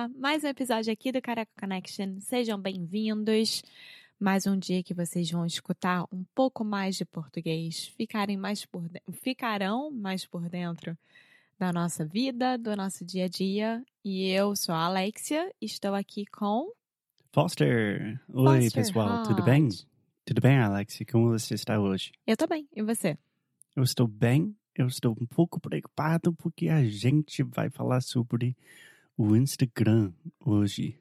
olá! Mais um episódio aqui do Carioca Connection. Sejam bem-vindos. Mais um dia que vocês vão escutar um pouco mais de português, ficarem mais por de- ficarão mais por dentro da nossa vida, do nosso dia a dia. E eu sou a Alexia, estou aqui com Foster! Oi, Foster pessoal, tudo bem? Tudo bem, Alex? Como você está hoje? Eu tô bem, e você? Eu estou bem, eu estou um pouco preocupado porque a gente vai falar sobre o Instagram hoje.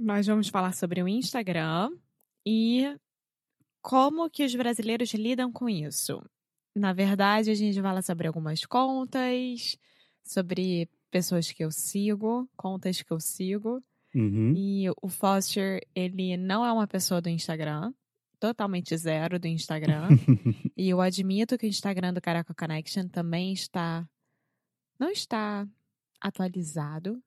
Nós vamos falar sobre o Instagram e como que os brasileiros lidam com isso. Na verdade, a gente fala sobre algumas contas, sobre pessoas que eu sigo, contas que eu sigo. Uhum. E o Foster, ele não é uma pessoa do Instagram, totalmente zero do Instagram. e eu admito que o Instagram do Caraca Connection também está. não está atualizado.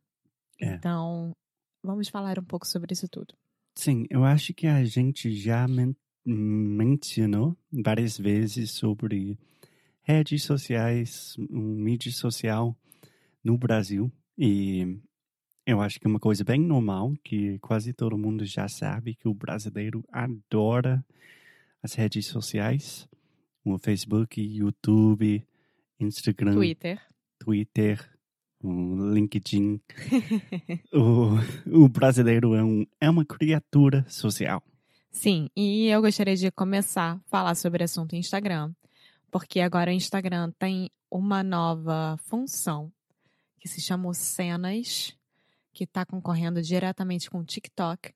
É. Então, vamos falar um pouco sobre isso tudo. Sim, eu acho que a gente já men mencionou várias vezes sobre redes sociais, um mídia social no Brasil. E eu acho que é uma coisa bem normal, que quase todo mundo já sabe que o brasileiro adora as redes sociais. O Facebook, YouTube, Instagram, Twitter. Twitter, o LinkedIn. o, o brasileiro é, um, é uma criatura social. Sim, e eu gostaria de começar a falar sobre o assunto Instagram, porque agora o Instagram tem uma nova função que se chama Cenas, que está concorrendo diretamente com o TikTok.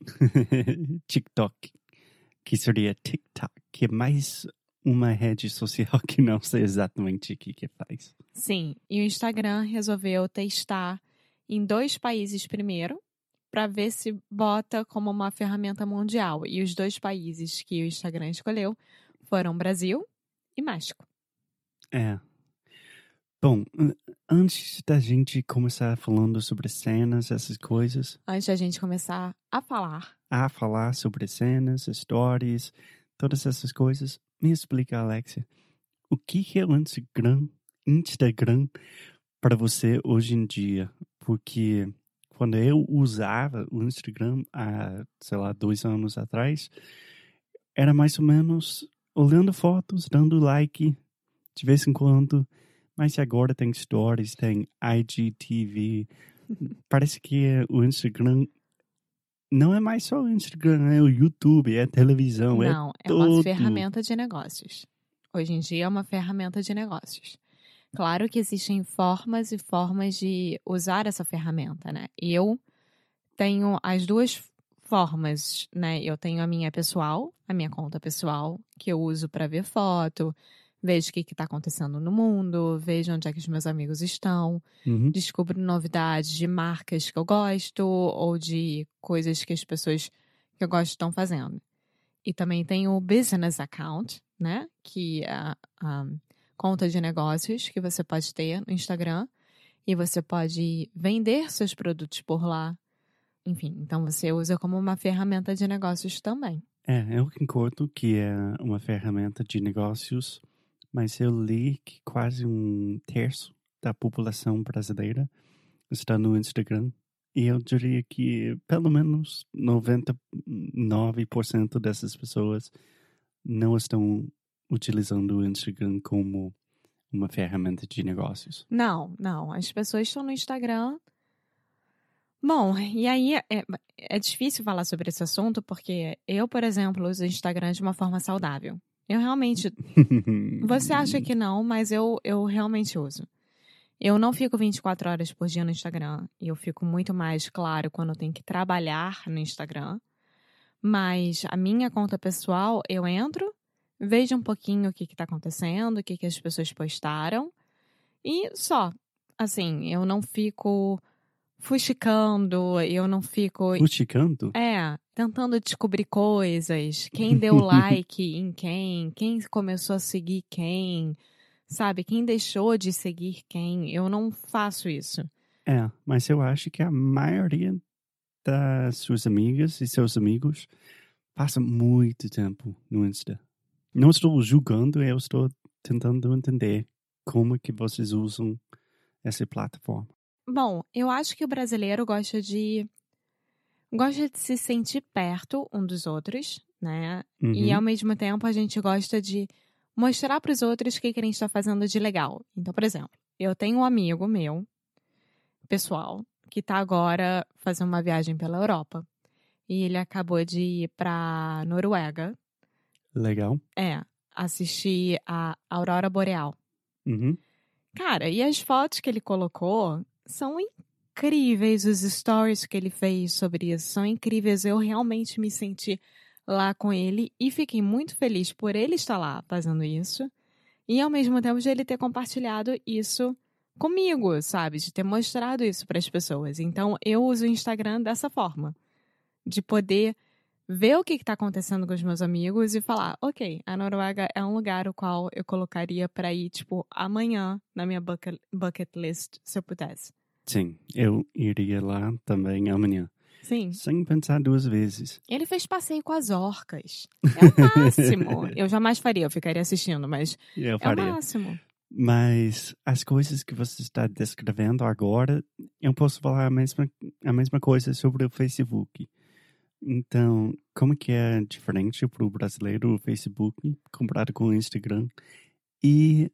TikTok, que seria TikTok, que é mais uma rede social que não sei exatamente o que, que faz. Sim, e o Instagram resolveu testar em dois países primeiro, para ver se bota como uma ferramenta mundial. E os dois países que o Instagram escolheu foram Brasil e México. É. Bom, an- antes da gente começar falando sobre cenas, essas coisas, Antes da gente começar a falar a falar sobre cenas, stories, todas essas coisas, me explica, Alexia, o que que é o Instagram, Instagram para você hoje em dia? Porque quando eu usava o Instagram há, sei lá, dois anos atrás, era mais ou menos olhando fotos, dando like de vez em quando, mas agora tem stories, tem IGTV, parece que o Instagram não é mais só o Instagram, é o YouTube, é a televisão, é Não, é uma tudo. ferramenta de negócios. Hoje em dia é uma ferramenta de negócios. Claro que existem formas e formas de usar essa ferramenta, né? Eu tenho as duas formas, né? Eu tenho a minha pessoal, a minha conta pessoal, que eu uso para ver foto, vejo o que está acontecendo no mundo, vejo onde é que os meus amigos estão, Uhum. descubro novidades de marcas que eu gosto ou de coisas que as pessoas que eu gosto estão fazendo. E também tem o business account, né? Que é a, a conta de negócios que você pode ter no Instagram. E você pode vender seus produtos por lá. Enfim, então você usa como uma ferramenta de negócios também. É, eu concordo que é uma ferramenta de negócios, mas eu li que quase um terço da população brasileira está no Instagram. E eu diria que pelo menos 99% dessas pessoas não estão utilizando o Instagram como uma ferramenta de negócios. Não, não. As pessoas estão no Instagram. Bom, e aí é, é difícil falar sobre esse assunto porque eu, por exemplo, uso o Instagram de uma forma saudável. Eu realmente. Você acha que não, mas eu, eu realmente uso. Eu não fico 24 horas por dia no Instagram. E eu fico muito mais claro quando eu tenho que trabalhar no Instagram. Mas a minha conta pessoal, eu entro, vejo um pouquinho o que está acontecendo, o que, que as pessoas postaram. E só. Assim, eu não fico fuxicando, eu não fico. Fuxicando? É, tentando descobrir coisas. Quem deu like em quem, quem começou a seguir quem, sabe? Quem deixou de seguir quem. Eu não faço isso. É, mas eu acho que a maioria das suas amigas e seus amigos passa muito tempo no Insta. Não estou julgando, eu estou tentando entender como que vocês usam essa plataforma. Bom, eu acho que o brasileiro gosta de gosta de se sentir perto um dos outros, né? Uhum. E ao mesmo tempo a gente gosta de mostrar para os outros o que, que a gente está fazendo de legal. Então, por exemplo, eu tenho um amigo meu, pessoal, que está agora fazendo uma viagem pela Europa. E ele acabou de ir para Noruega. Legal. É, assistir a Aurora Boreal. Uhum. Cara, e as fotos que ele colocou são incríveis, os stories que ele fez sobre isso são incríveis. Eu realmente me senti lá com ele e fiquei muito feliz por ele estar lá fazendo isso e ao mesmo tempo de ele ter compartilhado isso comigo, sabe? De ter mostrado isso para as pessoas. Então eu uso o Instagram dessa forma, de poder ver o que está acontecendo com os meus amigos e falar, ok, a Noruega é um lugar o qual eu colocaria para ir, tipo, amanhã na minha bucket, bucket list, se eu pudesse. Sim, eu iria lá também amanhã. Sim. Sem pensar duas vezes. Ele fez passeio com as orcas. É o máximo. eu jamais faria, eu ficaria assistindo, mas Eu é o máximo. Mas as coisas que você está descrevendo agora, eu posso falar a mesma, a mesma coisa sobre o Facebook. Então, como que é diferente para o brasileiro o Facebook comparado com o Instagram? E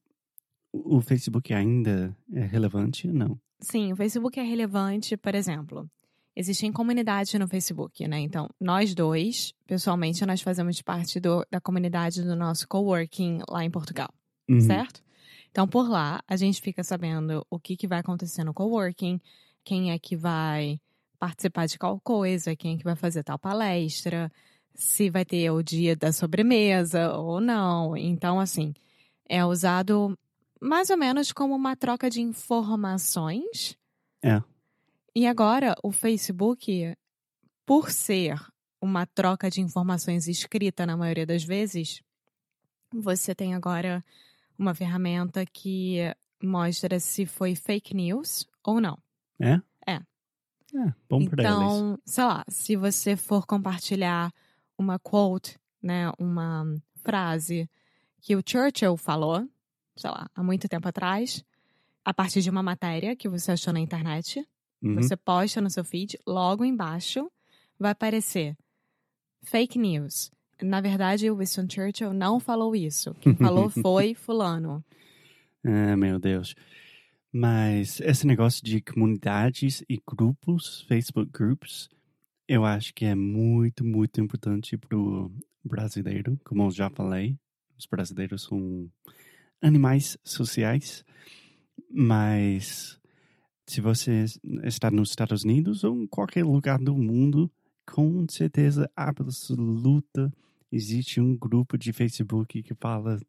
o Facebook ainda é relevante? Não. Sim, o Facebook é relevante, por exemplo. Existem comunidades no Facebook, né? Então, nós dois, pessoalmente, nós fazemos parte do- da comunidade do nosso coworking lá em Portugal, Uhum. certo? Então, por lá, a gente fica sabendo o que, que vai acontecer no coworking, quem é que vai participar de qual coisa, quem é que vai fazer tal palestra, se vai ter o dia da sobremesa ou não. Então, assim, é usado mais ou menos como uma troca de informações. É. E agora, o Facebook, por ser uma troca de informações escrita na maioria das vezes, você tem agora uma ferramenta que mostra se foi fake news ou não. É? É. Bom para eles. Então, sei lá, se você for compartilhar uma quote, né, uma frase que o Churchill falou, sei lá, há muito tempo atrás, a partir de uma matéria que você achou na internet, Uhum. você posta no seu feed, logo embaixo vai aparecer fake news. Na verdade, o Winston Churchill não falou isso. Quem falou foi fulano. Ah, meu Deus. Mas esse negócio de comunidades e grupos, Facebook groups, eu acho que é muito, muito importante para o brasileiro. Como eu já falei, os brasileiros são animais sociais. Mas se você está nos Estados Unidos ou em qualquer lugar do mundo, com certeza absoluta existe um grupo de Facebook que fala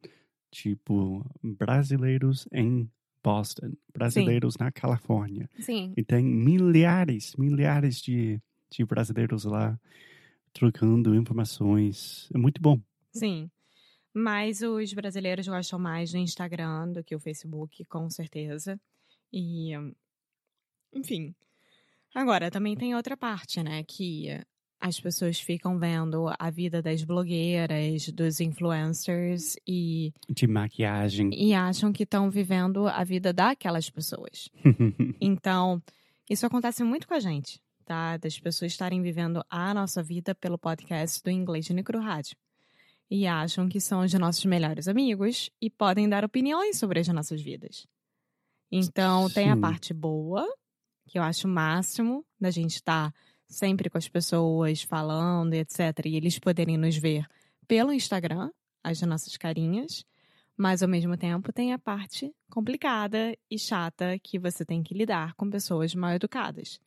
tipo brasileiros em Boston, brasileiros na Califórnia. Sim, E tem milhares, milhares de, de brasileiros lá trocando informações. É muito bom. sim. Mas os brasileiros gostam mais do Instagram do que o Facebook, com certeza. E, enfim. Agora, também tem outra parte, né? Que as pessoas ficam vendo a vida das blogueiras, dos influencers e, De maquiagem. e acham que estão vivendo a vida daquelas pessoas. Então, isso acontece muito com a gente, tá? Das pessoas estarem vivendo a nossa vida pelo podcast do Inglês de Necro Rádio. E acham que são os nossos melhores amigos e podem dar opiniões sobre as nossas vidas. Então, tem a Sim. parte boa, que eu acho o máximo da gente estar sempre com as pessoas falando etc. E eles poderem nos ver pelo Instagram, as nossas carinhas, mas ao mesmo tempo tem a parte complicada e chata que você tem que lidar com pessoas mal educadas.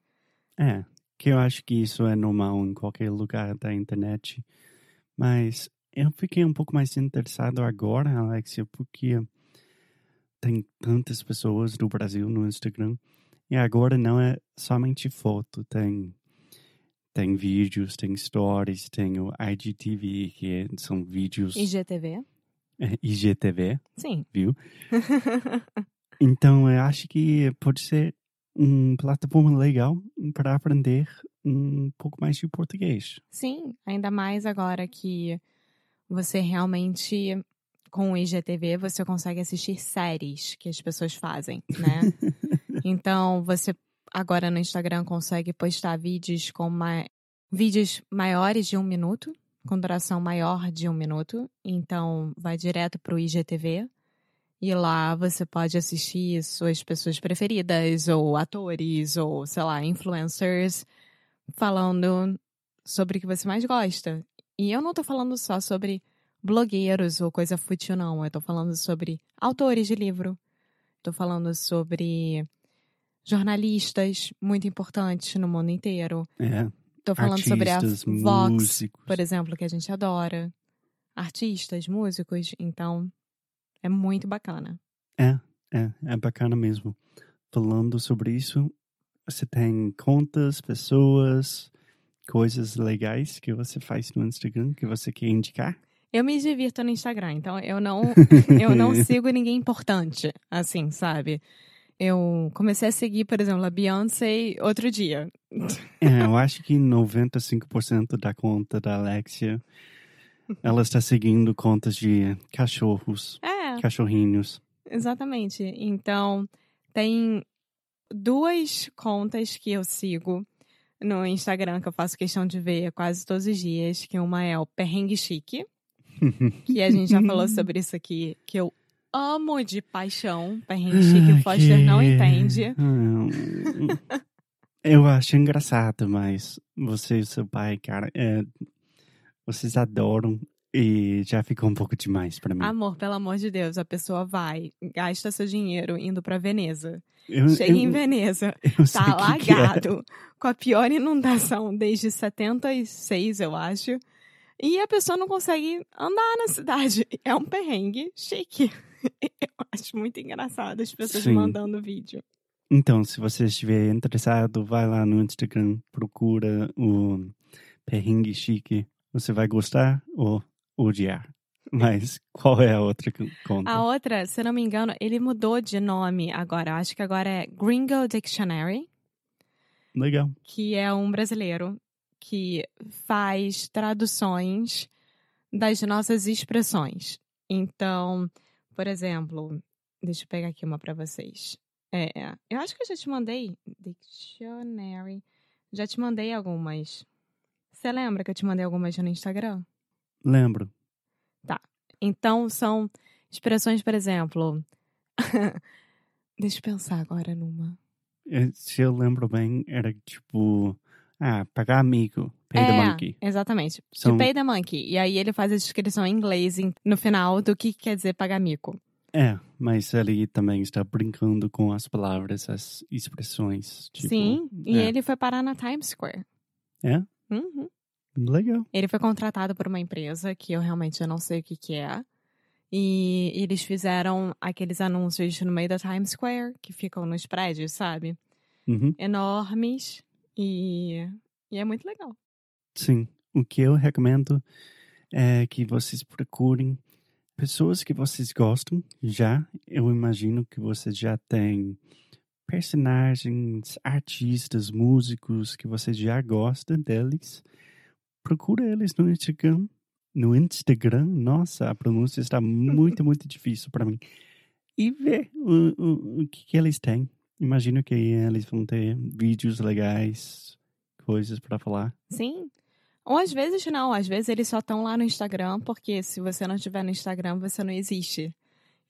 É, que eu acho que isso é normal em qualquer lugar da internet. Mas eu fiquei um pouco mais interessado agora, Alexia, porque tem tantas pessoas do Brasil no Instagram. E agora não é somente foto, tem tem vídeos, tem stories, tem o IGTV, que são vídeos. IGTV? É, IGTV, Sim. viu? Então eu acho que pode ser uma plataforma legal para aprender um pouco mais de português. Sim, ainda mais agora que você realmente, com o IGTV, você consegue assistir séries que as pessoas fazem, né? então, você agora no Instagram consegue postar vídeos com ma... vídeos maiores de um minuto, com duração maior de um minuto. Então, vai direto para o IGTV. E lá você pode assistir suas pessoas preferidas, ou atores, ou sei lá, influencers, falando sobre o que você mais gosta. E eu não tô falando só sobre blogueiros ou coisa fútil, não. Eu tô falando sobre autores de livro. Tô falando sobre jornalistas muito importantes no mundo inteiro. É, Tô falando sobre a artistas, Vox, músicos. por exemplo, que a gente adora. Artistas, músicos. Então, é muito bacana. É, é bacana mesmo. Falando sobre isso, você tem contas, pessoas, coisas legais que você faz no Instagram que você quer indicar? Eu me divirto no Instagram, então eu não, eu não sigo ninguém importante, assim, sabe? Eu comecei a seguir, por exemplo, a Beyoncé outro dia. É, eu acho que 95% da conta da Alexia, ela está seguindo contas de cachorros, É, cachorrinhos. exatamente. Então, tem duas contas que eu sigo no Instagram que eu faço questão de ver quase todos os dias, que uma é o Perrengue Chique, que a gente já falou sobre isso aqui, que eu amo de paixão. Perrengue Chique, o Foster não Que- entende. Hum, Eu acho engraçado, mas você e seu pai, cara, é, vocês adoram e já ficou um pouco demais pra mim. Amor, pelo amor de Deus, a pessoa vai, gasta seu dinheiro indo pra Veneza. Eu, Chega em eu, Veneza, eu sei tá o que que é. alagado, com a pior inundação desde 76, eu acho. E a pessoa não consegue andar na cidade. É um perrengue chique. Eu acho muito engraçado as pessoas Sim. mandando vídeo. Então, se você estiver interessado, vai lá no Instagram, procura o Perrengue Chique. Você vai gostar ou odiar. Mas qual é a outra con- conta? A outra, se eu não me engano, ele mudou de nome agora. Acho que agora é Gringo Dictionary. Legal. que é um brasileiro que faz traduções das nossas expressões. Então, por exemplo, deixa eu pegar aqui uma para vocês. É, eu acho que eu já te mandei dictionary. Já te mandei algumas. Você lembra que eu te mandei algumas no Instagram? Lembro. Então, são expressões, por exemplo. Deixa eu pensar agora numa. Eh, Se eu lembro bem, era tipo... Ah, pagar amigo. Pay the é, monkey. exatamente. São- To pay the monkey. E aí ele faz a descrição em inglês no final do que quer dizer pagar mico. É, mas ele também está brincando com as palavras, as expressões. Tipo, Sim, e é. ele foi parar na Times Square. É? Uhum. Legal. Ele foi contratado por uma empresa que eu realmente não sei o que, que é. E eles fizeram aqueles anúncios no meio da Times Square, que ficam nos prédios, sabe? Uhum. Enormes. E, e é muito legal. Sim. O que eu recomendo é que vocês procurem pessoas que vocês gostam já. Eu imagino que vocês já têm personagens, artistas, músicos que você já gosta deles. Procura eles no Instagram. No Instagram, nossa, a pronúncia está muito, muito difícil para mim. E ver o, o, o que, que eles têm. Imagino que eles vão ter vídeos legais, coisas para falar. Sim. Ou às vezes não, às vezes eles só estão lá no Instagram, porque se você não estiver no Instagram, você não existe.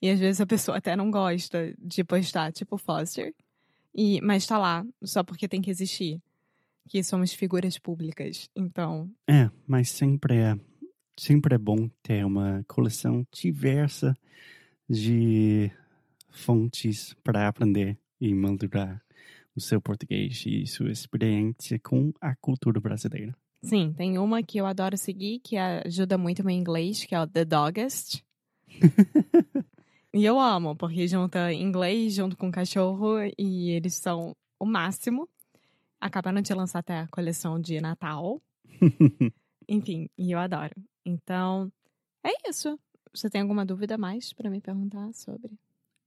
E às vezes a pessoa até não gosta de postar, tipo Foster. E, mas tá lá, só porque tem que existir. Que somos figuras públicas. Então, É, mas sempre é sempre é bom ter uma coleção diversa de fontes para aprender e madurar o seu português e sua experiência com a cultura brasileira. Sim, tem uma que eu adoro seguir, que ajuda muito meu inglês, que é o The Doggest. e eu amo, porque junta inglês junto com cachorro e eles são o máximo. Acabaram de lançar até a coleção de Natal. Enfim, e eu adoro. Então, é isso. Você tem alguma dúvida mais para me perguntar sobre?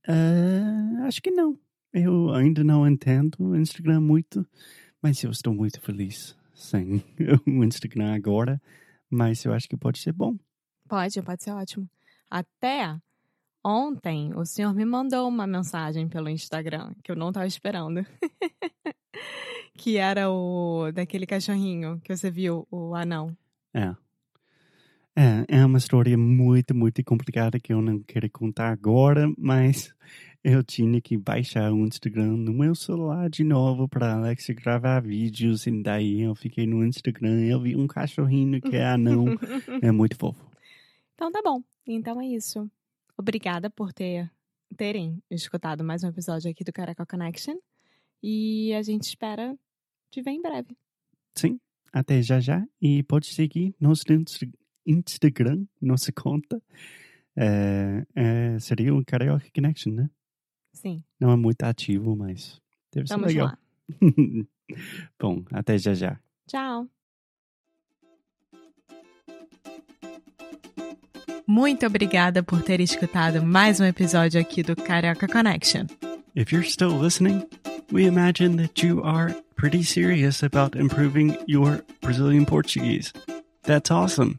Uh, acho que não. Eu ainda não entendo o Instagram muito, mas eu estou muito feliz sem o Instagram agora. Mas eu acho que pode ser bom. Pode, pode ser ótimo. Até ontem o senhor me mandou uma mensagem pelo Instagram que eu não estava esperando. que era o daquele cachorrinho que você viu, o anão. É. É, é uma história muito, muito complicada que eu não quero contar agora, mas eu tinha que baixar o Instagram no meu celular de novo para Alex gravar vídeos. E daí eu fiquei no Instagram eu vi um cachorrinho que é anão. é muito fofo. Então tá bom. Então é isso. Obrigada por ter, terem escutado mais um episódio aqui do Caraca Connection. E a gente espera te ver em breve. Sim. Até já já. E pode seguir nosso Instagram, nossa conta. É, é, seria o Carioca Connection, né? Sim. Não é muito ativo, mas deve Vamos ser legal. lá. Bom, até já já. Tchau. Muito obrigada por ter escutado mais um episódio aqui do Carioca Connection. If you're still listening, we imagine that you are pretty serious about improving your Brazilian Portuguese. That's awesome.